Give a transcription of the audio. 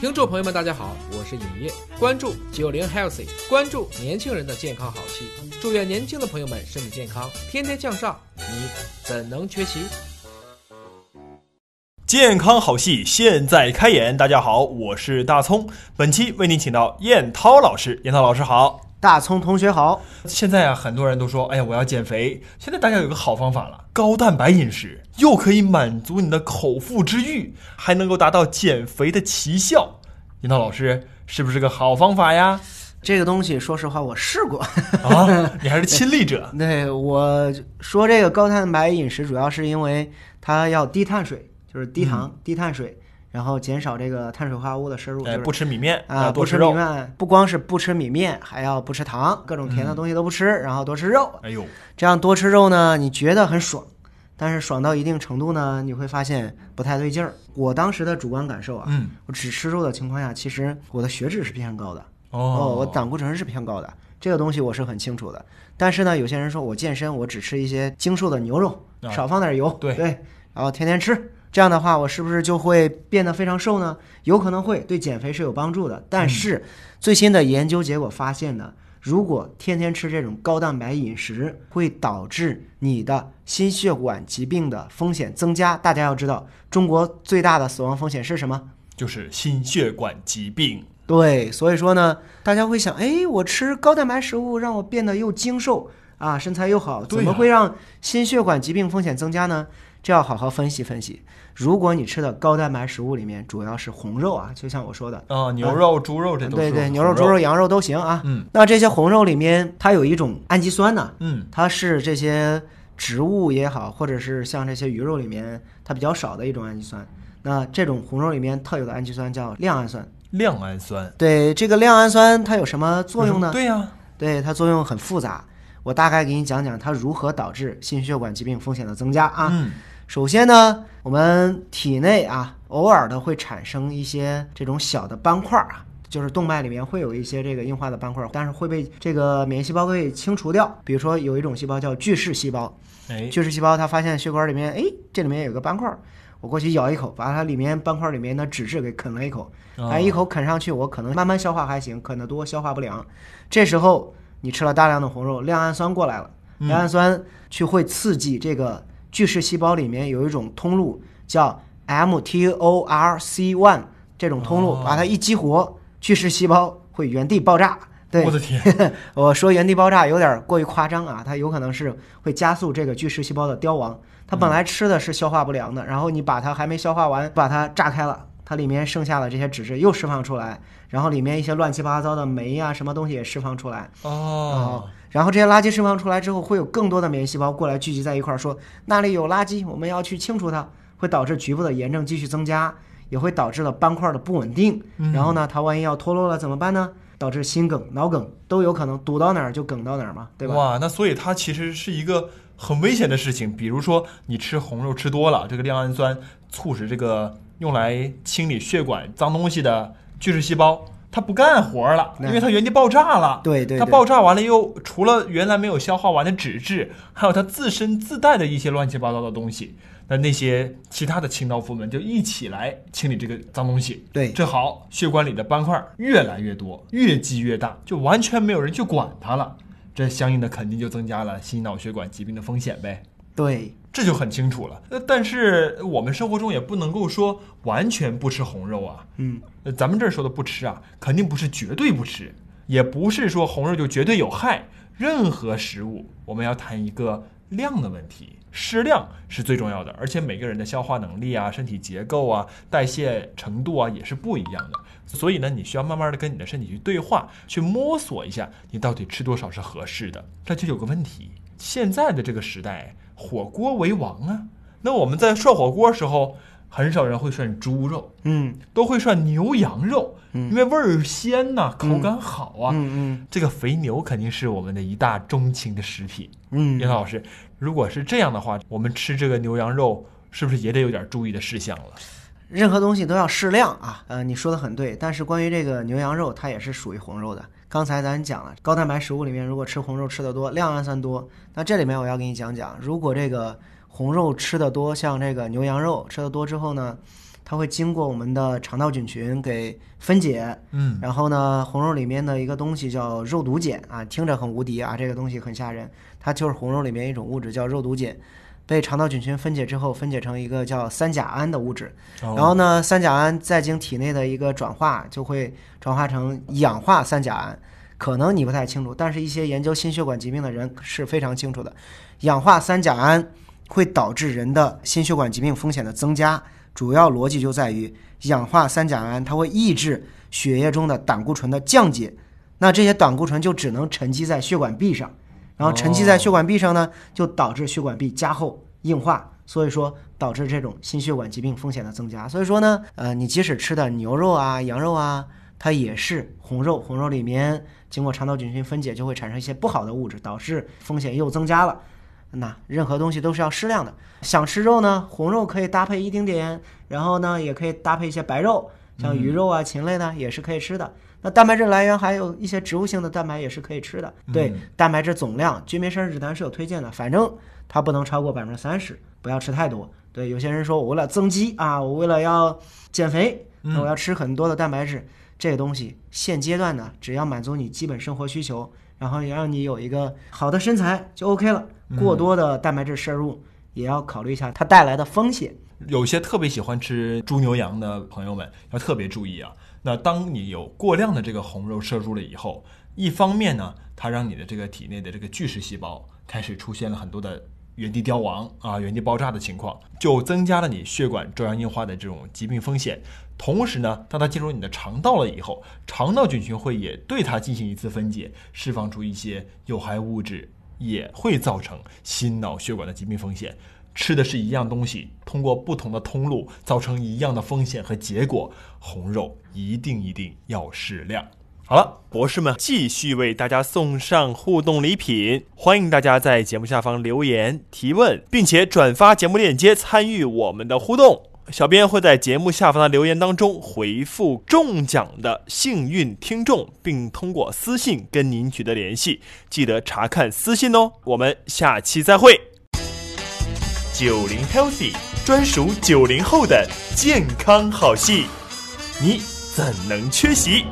听众朋友们，大家好，我是影业，关注九零 healthy，关注年轻人的健康好戏，祝愿年轻的朋友们身体健康，天天向上，你怎能缺席？健康好戏现在开演，大家好，我是大葱，本期为您请到燕涛老师，燕涛老师好。大葱同学好，现在啊，很多人都说，哎呀，我要减肥。现在大家有个好方法了，高蛋白饮食，又可以满足你的口腹之欲，还能够达到减肥的奇效。樱桃老师，是不是个好方法呀？这个东西，说实话，我试过啊。你还是亲历者。对，我说这个高蛋白饮食，主要是因为它要低碳水，就是低糖、低碳水。然后减少这个碳水化合物的摄入，哎，不吃米面啊，不吃米面，不光是不吃米面，还要不吃糖，各种甜的东西都不吃，然后多吃肉。哎呦，这样多吃肉呢，你觉得很爽，但是爽到一定程度呢，你会发现不太对劲儿。我当时的主观感受啊，嗯，我只吃肉的情况下，其实我的血脂是偏高的，哦，我胆固醇是偏高的，这个东西我是很清楚的。但是呢，有些人说我健身，我只吃一些精瘦的牛肉，少放点油，对对，然后天天吃。这样的话，我是不是就会变得非常瘦呢？有可能会对减肥是有帮助的。但是最新的研究结果发现呢，如果天天吃这种高蛋白饮食，会导致你的心血管疾病的风险增加。大家要知道，中国最大的死亡风险是什么？就是心血管疾病。对，所以说呢，大家会想，哎，我吃高蛋白食物让我变得又精瘦啊，身材又好，怎么会让心血管疾病风险增加呢？这要好好分析分析。如果你吃的高蛋白食物里面主要是红肉啊，就像我说的啊，牛肉、猪肉这都对对，牛肉、猪肉、羊肉都行啊。嗯，那这些红肉里面它有一种氨基酸呢，嗯，它是这些植物也好，或者是像这些鱼肉里面它比较少的一种氨基酸。那这种红肉里面特有的氨基酸叫亮氨酸。亮氨酸。对，这个亮氨酸它有什么作用呢？对呀，对它作用很复杂。我大概给你讲讲它如何导致心血管疾病风险的增加啊。嗯。首先呢，我们体内啊，偶尔的会产生一些这种小的斑块啊，就是动脉里面会有一些这个硬化的斑块，但是会被这个免疫细胞给清除掉。比如说有一种细胞叫巨噬细胞，哎，巨噬细胞它发现血管里面，哎，这里面有个斑块，我过去咬一口，把它里面斑块里面的脂质给啃了一口，哎，一口啃上去，我可能慢慢消化还行，啃得多消化不良。这时候你吃了大量的红肉，亮氨酸过来了，亮氨酸去会刺激这个。巨噬细胞里面有一种通路叫 mTORC1，这种通路把它一激活，巨噬细胞会原地爆炸。对，我的天，我说原地爆炸有点过于夸张啊，它有可能是会加速这个巨噬细胞的凋亡。它本来吃的是消化不良的，然后你把它还没消化完，把它炸开了，它里面剩下的这些脂质又释放出来，然后里面一些乱七八糟的酶啊什么东西也释放出来。哦。然后这些垃圾释放出来之后，会有更多的免疫细胞过来聚集在一块儿，说那里有垃圾，我们要去清除它，会导致局部的炎症继续增加，也会导致了斑块的不稳定。然后呢，它万一要脱落了怎么办呢？导致心梗、脑梗都有可能，堵到哪儿就梗到哪儿嘛，对吧？哇，那所以它其实是一个很危险的事情。比如说你吃红肉吃多了，这个亮氨酸促使这个用来清理血管脏东西的巨噬细胞。它不干活了，因为它原地爆炸了。对对，它爆炸完了又除了原来没有消化完的脂质，还有它自身自带的一些乱七八糟的东西，那那些其他的清道夫们就一起来清理这个脏东西。对，正好血管里的斑块越来越多，越积越大，就完全没有人去管它了，这相应的肯定就增加了心脑血管疾病的风险呗。对，这就很清楚了。呃，但是我们生活中也不能够说完全不吃红肉啊。嗯，咱们这儿说的不吃啊，肯定不是绝对不吃，也不是说红肉就绝对有害。任何食物，我们要谈一个量的问题，适量是最重要的。而且每个人的消化能力啊、身体结构啊、代谢程度啊也是不一样的。所以呢，你需要慢慢的跟你的身体去对话，去摸索一下，你到底吃多少是合适的。这就有个问题，现在的这个时代。火锅为王啊！那我们在涮火锅时候，很少人会涮猪肉，嗯，都会涮牛羊肉，嗯，因为味儿鲜呐，口感好啊，嗯嗯，这个肥牛肯定是我们的一大钟情的食品。嗯，严老师，如果是这样的话，我们吃这个牛羊肉是不是也得有点注意的事项了？任何东西都要适量啊，呃，你说的很对，但是关于这个牛羊肉，它也是属于红肉的。刚才咱讲了，高蛋白食物里面，如果吃红肉吃的多，亮氨酸多。那这里面我要给你讲讲，如果这个红肉吃的多，像这个牛羊肉吃的多之后呢，它会经过我们的肠道菌群给分解，嗯，然后呢，红肉里面的一个东西叫肉毒碱啊，听着很无敌啊，这个东西很吓人，它就是红肉里面一种物质叫肉毒碱，被肠道菌群分解之后，分解成一个叫三甲胺的物质，然然后呢，三甲胺再经体内的一个转化，就会转化成氧化三甲胺。可能你不太清楚，但是一些研究心血管疾病的人是非常清楚的。氧化三甲胺会导致人的心血管疾病风险的增加，主要逻辑就在于氧化三甲胺它会抑制血液中的胆固醇的降解，那这些胆固醇就只能沉积在血管壁上，然后沉积在血管壁上呢，就导致血管壁加厚硬化，所以说导致这种心血管疾病风险的增加。所以说呢，呃，你即使吃的牛肉啊、羊肉啊，它也是红肉，红肉里面经过肠道菌群分解，就会产生一些不好的物质，导致风险又增加了。那任何东西都是要适量的。想吃肉呢，红肉可以搭配一丁点，然后呢，也可以搭配一些白肉，像鱼肉啊、禽类呢，也是可以吃的。那蛋白质来源还有一些植物性的蛋白也是可以吃的。对，蛋白质总量，居民膳食指南是有推荐的，反正它不能超过百分之三十，不要吃太多。对，有些人说我为了增肌啊，我为了要减肥，那我要吃很多的蛋白质。这个东西现阶段呢，只要满足你基本生活需求，然后也让你有一个好的身材就 OK 了。过多的蛋白质摄入也要考虑一下它带来的风险。有些特别喜欢吃猪牛羊的朋友们要特别注意啊。那当你有过量的这个红肉摄入了以后，一方面呢，它让你的这个体内的这个巨噬细胞开始出现了很多的原地凋亡啊、原地爆炸的情况，就增加了你血管粥样硬化的这种疾病风险。同时呢，当它进入你的肠道了以后，肠道菌群会也对它进行一次分解，释放出一些有害物质，也会造成心脑血管的疾病风险。吃的是一样东西，通过不同的通路造成一样的风险和结果，红肉一定一定要适量。好了，博士们继续为大家送上互动礼品，欢迎大家在节目下方留言提问，并且转发节目链接参与我们的互动。小编会在节目下方的留言当中回复中奖的幸运听众，并通过私信跟您取得联系，记得查看私信哦。我们下期再会。九零 Healthy 专属九零后的健康好戏，你怎能缺席？